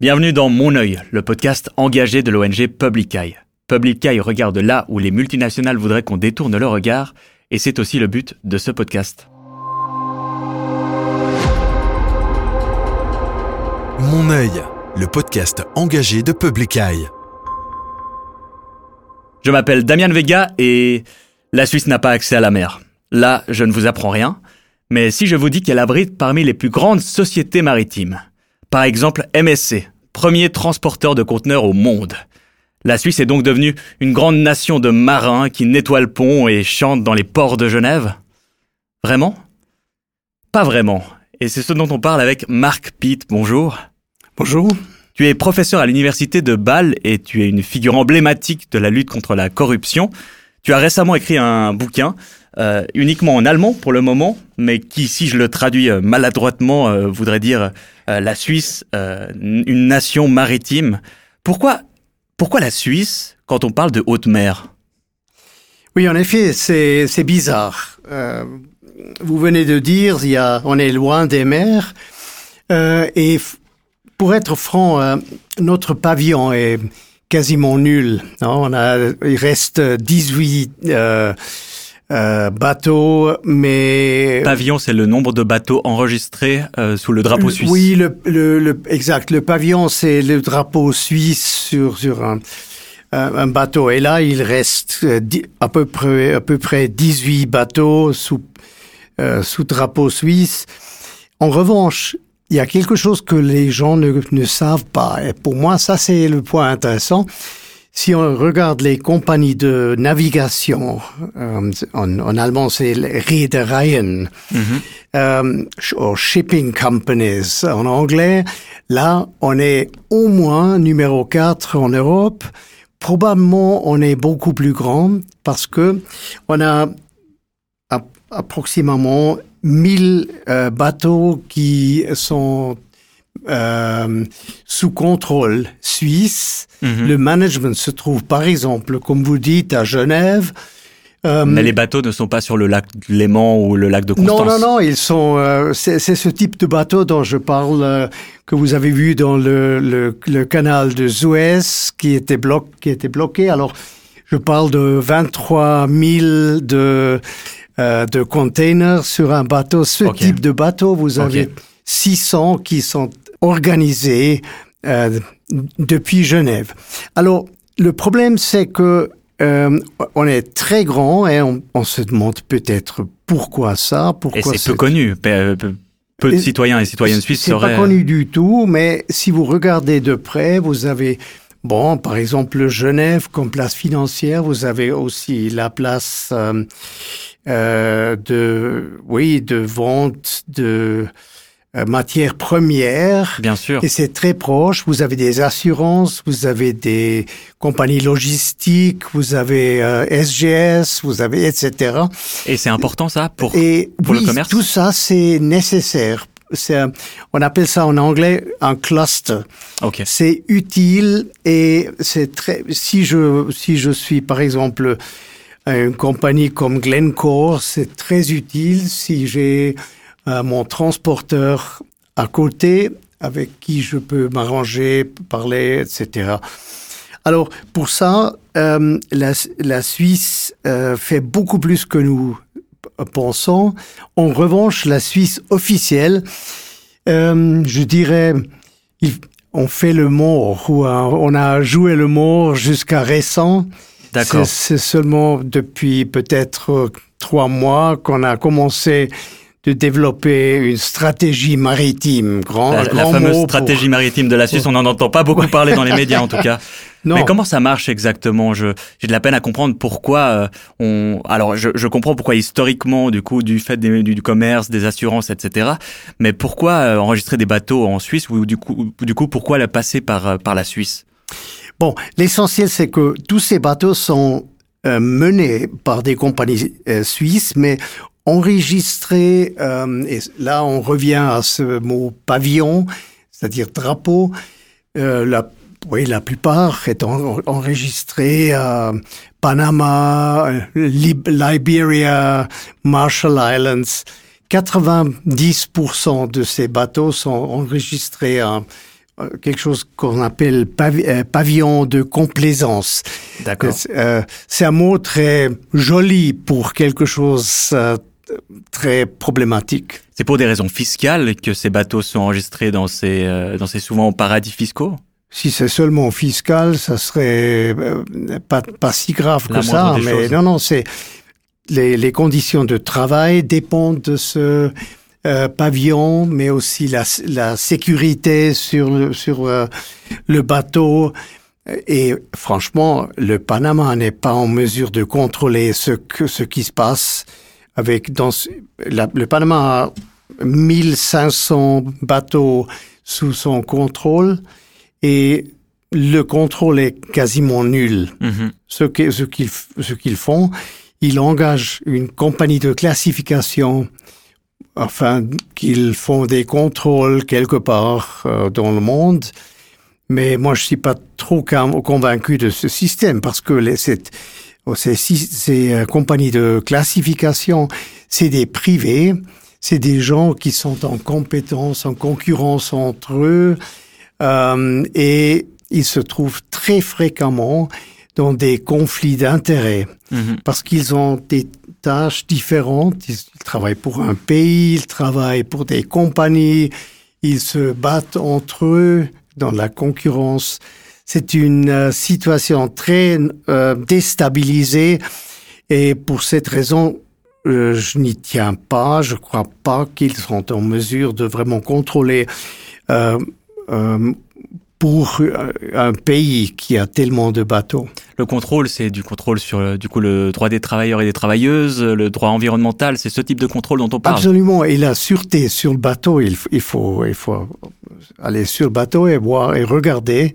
Bienvenue dans Mon œil, le podcast engagé de l'ONG Public Eye. Public Eye regarde là où les multinationales voudraient qu'on détourne le regard, et c'est aussi le but de ce podcast. Mon œil, le podcast engagé de Public Eye. Je m'appelle Damien Vega et la Suisse n'a pas accès à la mer. Là, je ne vous apprends rien, mais si je vous dis qu'elle abrite parmi les plus grandes sociétés maritimes, par exemple, MSC, premier transporteur de conteneurs au monde. La Suisse est donc devenue une grande nation de marins qui nettoient le pont et chantent dans les ports de Genève Vraiment? Pas vraiment. Et c'est ce dont on parle avec Marc Pitt. Bonjour. Bonjour. Tu es professeur à l'université de Bâle et tu es une figure emblématique de la lutte contre la corruption. Tu as récemment écrit un bouquin euh, uniquement en allemand pour le moment, mais qui, si je le traduis euh, maladroitement, euh, voudrait dire la Suisse, une nation maritime. Pourquoi, pourquoi la Suisse quand on parle de haute mer? Oui, en effet, c'est bizarre. vous venez de dire, il on est loin des mers, et pour être franc, notre pavillon est quasiment nul. On a, il reste 18 euh, bateaux, mais pavillon, c'est le nombre de bateaux enregistrés euh, sous le drapeau suisse. Oui, le, le, le exact. Le pavillon, c'est le drapeau suisse sur sur un, un bateau. Et là, il reste euh, à peu près à peu près 18 bateaux sous euh, sous drapeau suisse. En revanche, il y a quelque chose que les gens ne, ne savent pas. Et pour moi, ça, c'est le point intéressant. Si on regarde les compagnies de navigation, euh, en, en, allemand c'est Reedereien, mm -hmm. euh, shipping companies en anglais, là on est au moins numéro 4 en Europe. Probablement on est beaucoup plus grand parce que on a approximativement 1000 euh, bateaux qui sont euh, sous contrôle suisse. Mhm. Le management se trouve, par exemple, comme vous dites, à Genève. Euh, Mais les bateaux ne sont pas sur le lac Léman ou le lac de Constance. Non, non, non, ils sont. Euh, c'est ce type de bateau dont je parle euh, que vous avez vu dans le, le, le canal de Suez qui était bloqué. Qui était bloqué. Alors, je parle de 23 000 de euh, de containers sur un bateau. Ce type de bateau, vous avez 600 qui sont organisés euh, depuis Genève. Alors, le problème, c'est que euh, on est très grand et on, on se demande peut-être pourquoi ça, pourquoi. Et c'est peu connu. Peu, peu de citoyens et citoyennes suisses seraient. C'est pas connu du tout, mais si vous regardez de près, vous avez Bon, par exemple, Genève comme place financière, vous avez aussi la place euh, euh, de, oui, de vente de euh, matières premières. Bien sûr. Et c'est très proche. Vous avez des assurances, vous avez des compagnies logistiques, vous avez euh, SGS, vous avez etc. Et c'est important ça pour, et, pour oui, le commerce. Tout ça, c'est nécessaire. C'est, on appelle ça en anglais un cluster. Okay. C'est utile et c'est très. Si je si je suis par exemple une compagnie comme Glencore, c'est très utile si j'ai euh, mon transporteur à côté avec qui je peux m'arranger, parler, etc. Alors pour ça, euh, la, la, Suisse euh, fait beaucoup plus que nous pensons. En revanche, la Suisse officielle, euh, je dirais, il, on fait le mort, ou on a joué le mort jusqu'à récent. D'accord. C'est seulement depuis peut-être trois mois qu'on a commencé de développer une stratégie maritime. Grand, la, grand la fameuse stratégie pour... maritime de la Suisse, on n'en entend pas beaucoup parler dans les médias en tout cas. Non. Mais comment ça marche exactement? J'ai de la peine à comprendre pourquoi euh, on. Alors je, je, comprends pourquoi historiquement du coup du fait des, du, du, commerce, des assurances, etc. Mais pourquoi euh, enregistrer des bateaux en Suisse ou du coup du coup pourquoi la passer par euh, par la Suisse? Bon, l'essentiel c'est que tous ces bateaux sont menés par des compagnies euh, suisses, mais enregistrés. Euh, et là, on revient à ce mot pavillon, c'est-à-dire drapeau. la oui, la plupart étant enregistrés à Panama, Lib Liberia, Marshall Islands. 90% de ces bateaux sont enregistrés à, euh, quelque chose qu'on appelle pavi- euh, pavillon de complaisance. D'accord. Euh, c'est un mot très joli pour quelque chose euh, très problématique. C'est pour des raisons fiscales que ces bateaux sont enregistrés dans ces, euh, dans ces souvent paradis fiscaux? Si c'est seulement fiscal, ça serait euh, pas, pas si grave La que ça. Mais choses. non, non, c'est les, les conditions de travail dépendent de ce euh, pavillon, mais aussi la, la sécurité sur le, sur euh, le bateau. Et franchement, le Panama n'est pas en mesure de contrôler ce que ce qui se passe avec dans la- le Panama a 1500 bateaux sous son contrôle et le contrôle est quasiment nul. Mhm. Ce qu'ils ce qu'ils font, ils engagent une compagnie de classification afin qu'ils font des contrôles quelque part euh, dans le monde. Mais moi, je suis pas trop convaincu de ce système parce que les, cette- ces, sy- ces euh, compagnies de classification, c'est des privés, c'est des gens qui sont en compétence, en concurrence entre eux, euh, et ils se trouvent très fréquemment dans des conflits d'intérêts Mhm. parce qu'ils ont des tâches différentes. Ils travaillent pour un pays, ils travaillent pour des compagnies, ils se battent entre eux dans la concurrence. C'est une euh, situation très euh, déstabilisée et pour cette raison, euh, je n'y tiens pas. Je crois pas qu'ils sont en mesure de vraiment contrôler euh, pour un pays qui a tellement de bateaux. Le contrôle, c'est du contrôle sur du coup le droit des travailleurs et des travailleuses, le droit environnemental, c'est ce type de contrôle dont on parle. Absolument. Et la sûreté sur le bateau, il faut, il faut aller sur le bateau et voir et regarder.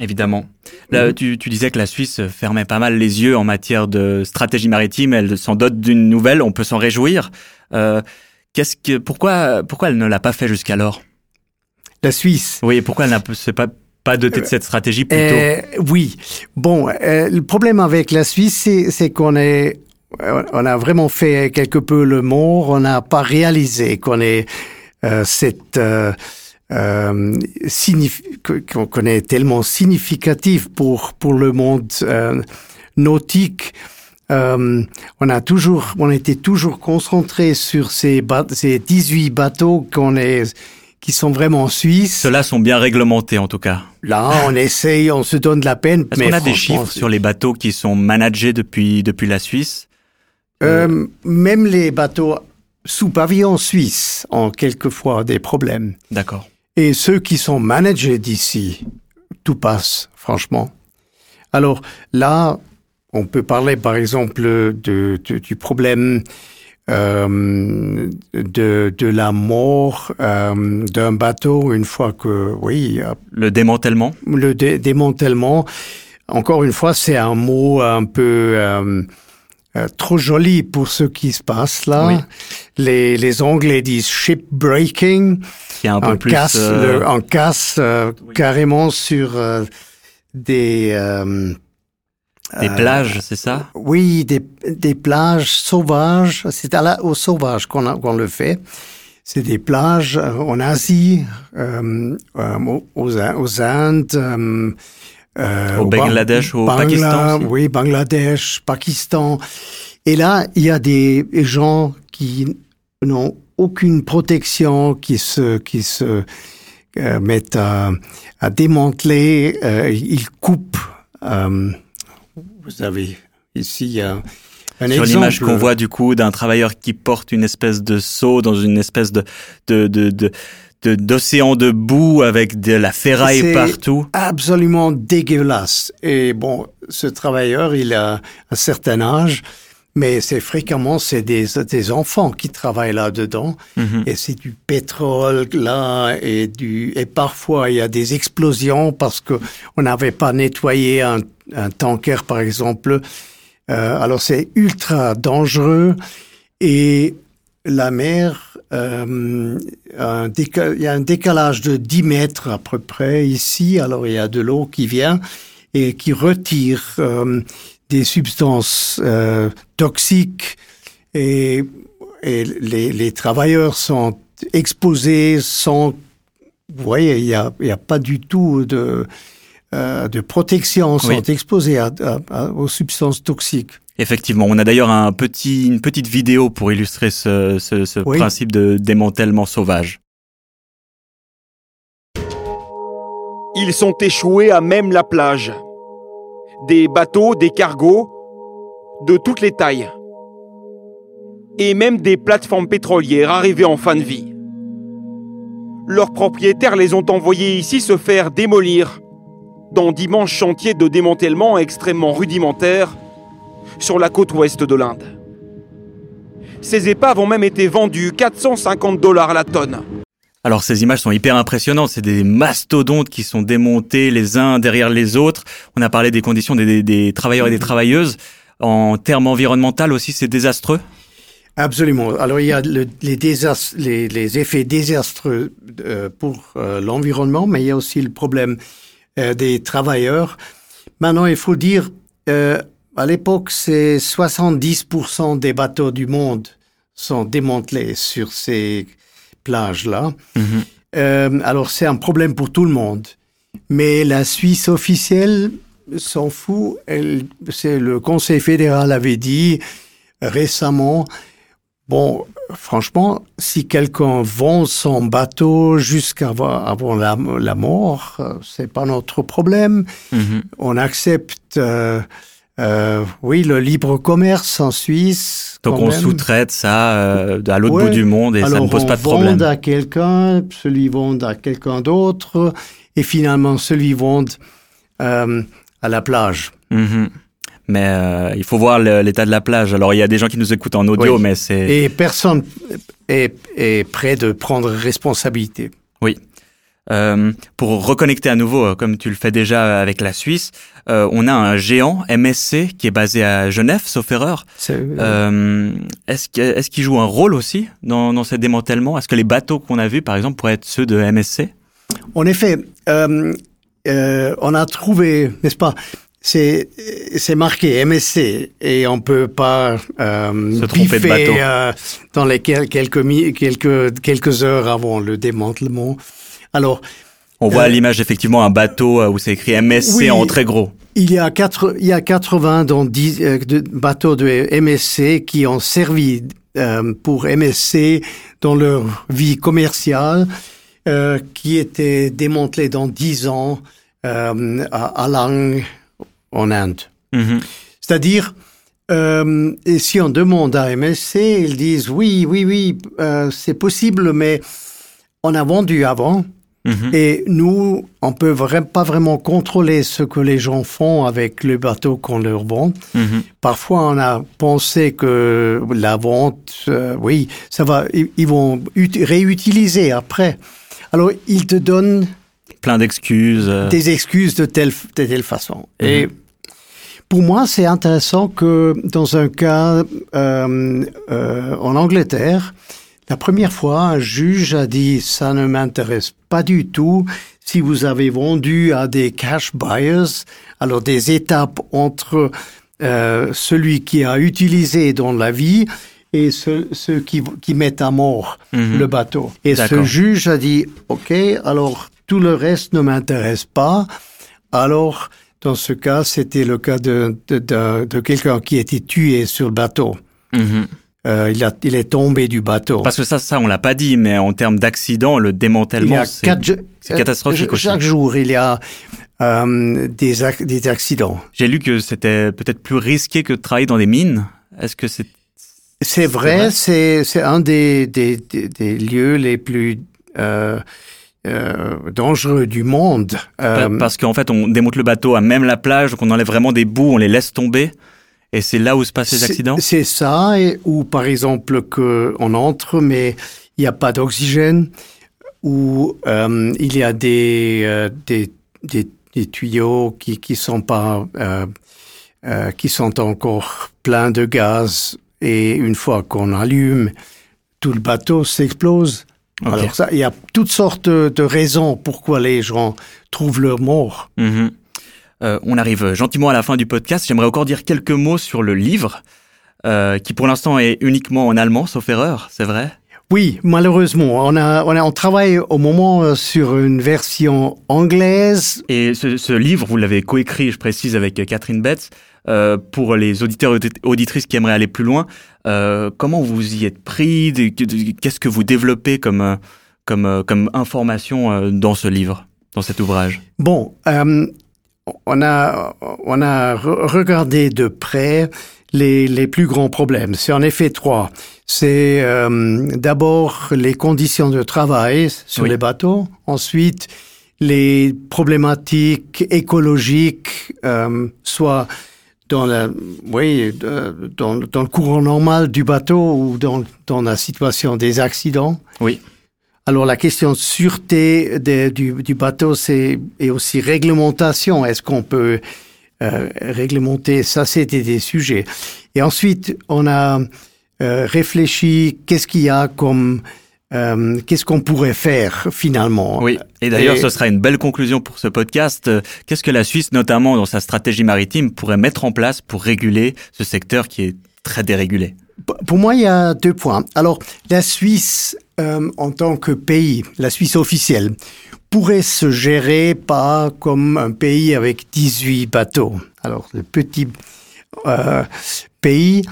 Évidemment. Là, tu, tu disais que la Suisse fermait pas mal les yeux en matière de stratégie maritime. Elle s'en dote d'une nouvelle, on peut s'en réjouir. Euh, qu'est-ce que, pourquoi, pourquoi elle ne l'a pas fait jusqu'alors? La Suisse. Oui, pourquoi elle n'a s'est pas pas dotée de cette stratégie plus tôt? Euh, oui. Bon, euh, le problème avec la Suisse, c'est, c'est qu'on est, on a vraiment fait quelque peu le mort. On n'a pas réalisé qu'on est euh, cette euh, qu'on est tellement significatif pour pour le monde euh, nautique. Euh, on a toujours, on était toujours concentré sur ces, ces 18 bateaux qu'on est, qui sont vraiment suisses. Ceux-là sont bien réglementés en tout cas. Là, on essaye, on se donne de la peine. Est-ce qu'on a des chiffres sur les bateaux qui sont managés depuis depuis la Suisse? Euh, même les bateaux sous pavillon suisse ont quelquefois des problèmes. D'accord. Et ceux qui sont managés d'ici, tout passe, franchement. Alors là, on peut parler par exemple de, de- du problème euh, de, de la mort euh, d'un bateau une fois que, oui, Le démantèlement. le dé- démantèlement. Encore une fois, c'est un mot un peu euh, euh, trop joli pour ce qui se passe là. Oui. Les, les Anglais disent shipbreaking. qui est un peu On plus casse, euh, le- on casse euh, carrément sur euh, des, euh, des plages, c'est ça? Oui, des, des plages sauvages. C'est à la, au sauvage qu'on a- qu'on le fait. C'est des plages en Asie, euh, euh, aux, aux Indes, euh, Au Ba- Bangladesh, au Bangla- Pakistan aussi. Oui, Bangladesh, Pakistan. Et là, il y a des gens qui n'ont aucune protection, qui se, qui se euh, mettent à, à démanteler, euh, ils coupent. vous avez ici un, un Sur exemple. l'image qu'on voit du coup d'un travailleur qui porte une espèce de seau dans une espèce de de de de de- d'océan de boue avec de la ferraille partout. absolument dégueulasse. Et bon, ce travailleur, il a un certain âge, mais c'est fréquemment c'est des, des enfants qui travaillent là-dedans. Mhm. Et c'est du pétrole là et du et parfois il y a des explosions parce que on n'avait pas nettoyé un, un tanker par exemple. Euh, alors c'est ultra dangereux et la mer, euh, un il y a un décalage de 10 mètres à peu près ici. Alors il y a de l'eau qui vient et qui retire euh, des substances euh, toxiques et, et les, les travailleurs sont exposés sans vous voyez, il n'y a, a pas du tout de, euh, de protection, sont Oui. exposés à, à- à- aux substances toxiques. Effectivement, on a d'ailleurs un petit, une petite vidéo pour illustrer ce, ce, ce Oui. principe de démantèlement sauvage. Ils sont échoués à même la plage. Des bateaux, des cargos, de toutes les tailles. Et même des plateformes pétrolières arrivées en fin de vie. Leurs propriétaires les ont envoyés ici se faire démolir dans d'immenses chantiers de démantèlement extrêmement rudimentaires sur la côte ouest de l'Inde. Ces épaves ont même été vendues 450 dollars la tonne. Alors ces images sont hyper impressionnantes, c'est des mastodontes qui sont démontés les uns derrière les autres. On a parlé des conditions des, des- des travailleurs et des travailleuses. En termes environnementaux aussi, c'est désastreux? Absolument. Alors il y a le- les, désastres, les, les effets désastreux euh, pour euh, l'environnement, mais il y a aussi le problème euh, des travailleurs. Maintenant, il faut dire, euh, à l'époque, c'est 70% des bateaux du monde sont démantelés sur ces plages-là. Euh, alors c'est un problème pour tout le monde. Mais la Suisse officielle s'en fout. Elle, c'est le Conseil fédéral avait dit récemment, bon, franchement, si quelqu'un vend son bateau jusqu'avant avant la, la mort, euh, c'est pas notre problème. Mhm. On accepte, euh, euh, oui, le libre commerce en Suisse. Donc on sous-traite ça euh, à l'autre Ouais. bout du monde et ça ne pose on pas de problème. vend à quelqu'un, celui vend à quelqu'un d'autre, et finalement celui vend euh, à la plage. Mhm. Mais euh, il faut voir l'état de la plage. Alors il y a des gens qui nous écoutent en audio, Oui. mais c'est Et personne est, est prêt de prendre responsabilité. Euh, pour reconnecter à nouveau, euh, comme tu le fais déjà avec la Suisse, euh, on a un géant MSC qui est basé à Genève, sauf erreur. C'est- Euh, est-ce que- est-ce qu'il joue un rôle aussi dans, dans ces démantèlements Est-ce que les bateaux qu'on a vus, par exemple, pourraient être ceux de MSC En effet, euh, euh, on a trouvé, n'est-ce pas, c'est c'est marqué MSC et on peut pas euh, Se tromper de bateau. euh, dans les quel- quelques quelques quelques heures avant le démantèlement. Alors, On voit à Euh, l'image effectivement un bateau euh, où c'est écrit MSC Oui. en très gros. Il y a quatre, il y a 80 dans 10 euh, de bateaux de MSC qui ont servi euh, pour MSC dans leur vie commerciale, euh, qui étaient démantelés dans 10 ans à Alang en Inde. Mhm. C'est-à-dire, et si on demande à MSC, ils disent oui, oui, oui, c'est possible, mais on a vendu avant. Mhm. Et nous, on peut vra- pas vraiment contrôler ce que les gens font avec le bateau qu'on leur vend. Mhm. Parfois, on a pensé que la vente, euh, oui, ça va, ils, vont ut- réutiliser après. Alors, ils te donnent Plein d'excuses. euh. des excuses de telle, de telle façon. Et pour moi, c'est intéressant que dans un cas euh, euh, en Angleterre, la première fois, un juge a dit ça ne m'intéresse pas du tout si vous avez vendu à des cash buyers. Alors des étapes entre euh, celui qui a utilisé dans la vie et ceux, ceux qui, qui mettent à mort Mhm. le bateau. Et ce juge a dit, OK, alors tout le reste ne m'intéresse pas. Alors, dans ce cas, c'était le cas de, de, de, de quelqu'un qui été tué sur le bateau. Mhm. Euh, il, a, il est tombé du bateau. Parce que ça, ça, on l'a pas dit, mais en termes d'accident, le démantèlement, c'est catastrophique euh, aussi. Chaque jour, il y a euh, des, ac- des accidents. J'ai lu que c'était peut-être plus risqué que de travailler dans des mines. Est-ce que c'est C'est vrai c'est un des, des, des, des lieux les plus euh, euh, dangereux du monde. Pa- Euh, Parce qu'en fait, on démonte le bateau à même la plage, donc on enlève vraiment des bouts, on les laisse tomber, et c'est là où se passent les accidents? C'est ça, et, ou par exemple que on entre, mais il n'y a pas d'oxygène, ou euh, il y a des, euh, des, des, des tuyaux qui qui sont pas euh, euh, qui sont encore pleins de gaz, et une fois qu'on allume, tout le bateau s'explose. Alors ça, il y a toutes sortes de, raisons pourquoi les gens trouvent leur mort. Mhm. Euh, on arrive gentiment à la fin du podcast. J'aimerais encore dire quelques mots sur le livre, euh, qui pour l'instant est uniquement en allemand, sauf erreur, c'est vrai? Oui, malheureusement. On, a, on, a, on travaille au moment euh, sur une version anglaise. Et ce, ce livre, vous l'avez coécrit, je précise, avec Catherine Betts. Euh, pour les auditeurs et auditrices qui aimeraient aller plus loin, euh, comment vous y êtes pris? Qu'est-ce que vous développez comme, comme, comme information dans ce livre, dans cet ouvrage? Bon, on a, on a regardé de près les, les plus grands problèmes. C'est en effet trois. C'est euh, d'abord les conditions de travail sur les bateaux, ensuite les problématiques écologiques, euh, soit dans la, oui, dans, dans, le courant normal du bateau ou dans, dans la situation des accidents. Oui. Alors la question de sûreté du, du, bateau, c'est et aussi réglementation. Est-ce qu'on peut euh, réglementer? Ça, c'était des sujets. Et ensuite, on a euh, réfléchi qu'est-ce qu'il y a comme euh, qu'est-ce qu'on pourrait faire finalement? Oui, et d'ailleurs, ce sera une belle conclusion pour ce podcast. Qu'est-ce que la Suisse, notamment dans sa stratégie maritime, pourrait mettre en place pour réguler ce secteur qui est très dérégulé? Pour moi, il y a deux points. Alors, la Suisse euh, en tant que pays, la Suisse officielle, pourrait se gérer pas comme un pays avec 18 bateaux. Alors, le petit euh, pays,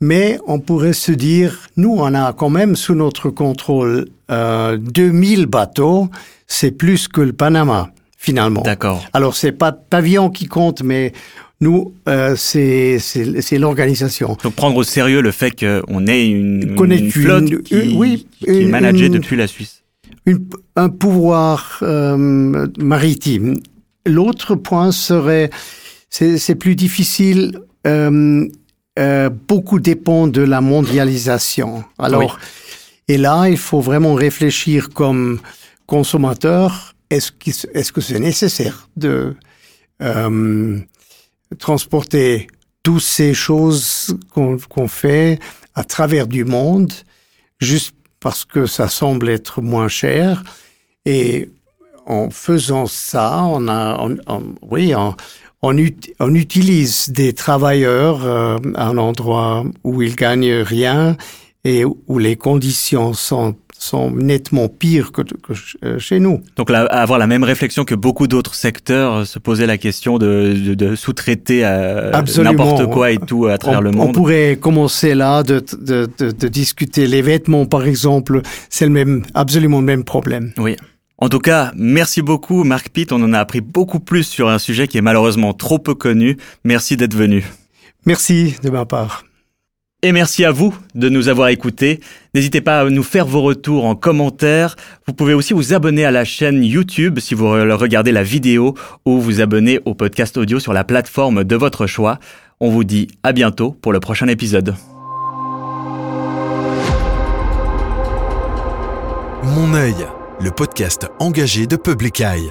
mais on pourrait se dire, nous, on a quand même sous notre contrôle euh, 2000 bateaux, c'est plus que le Panama, finalement. D'accord. Alors, c'est pas pavillon qui compte, mais nous, euh, c'est l'organisation. Donc prendre au sérieux le fait qu'on ait une, une flotte qui, oui, qui est managée depuis la Suisse. Une, un pouvoir euh, maritime. L'autre point serait, c'est plus difficile. Euh, beaucoup dépend de la mondialisation. Alors, et là, il faut vraiment réfléchir comme consommateur. Est-ce qu est-ce que c'est nécessaire de transporter toutes ces choses qu'on fait à travers du monde juste parce que ça semble être moins cher. Et en faisant ça, on a, oui, on, utilise des travailleurs euh, à un endroit où ils gagnent rien et où les conditions sont sont nettement pires que, que, euh, chez nous. Donc là, avoir la même réflexion que beaucoup d'autres secteurs, euh, se poser la question de, de, de sous-traiter n'importe quoi et tout à travers on, le monde. On pourrait commencer là de, de, de, de discuter les vêtements, par exemple. C'est le même, absolument le même problème. Oui. En tout cas, merci beaucoup Marc Pitt, on en a appris beaucoup plus sur un sujet qui est malheureusement trop peu connu. Merci d'être venu. Merci de ma part. Et merci à vous de nous avoir écoutés. N'hésitez pas à nous faire vos retours en commentaire. Vous pouvez aussi vous abonner à la chaîne YouTube si vous regardez la vidéo ou vous abonner au podcast audio sur la plateforme de votre choix. On vous dit à bientôt pour le prochain épisode. Mon œil, le podcast engagé de Public Eye.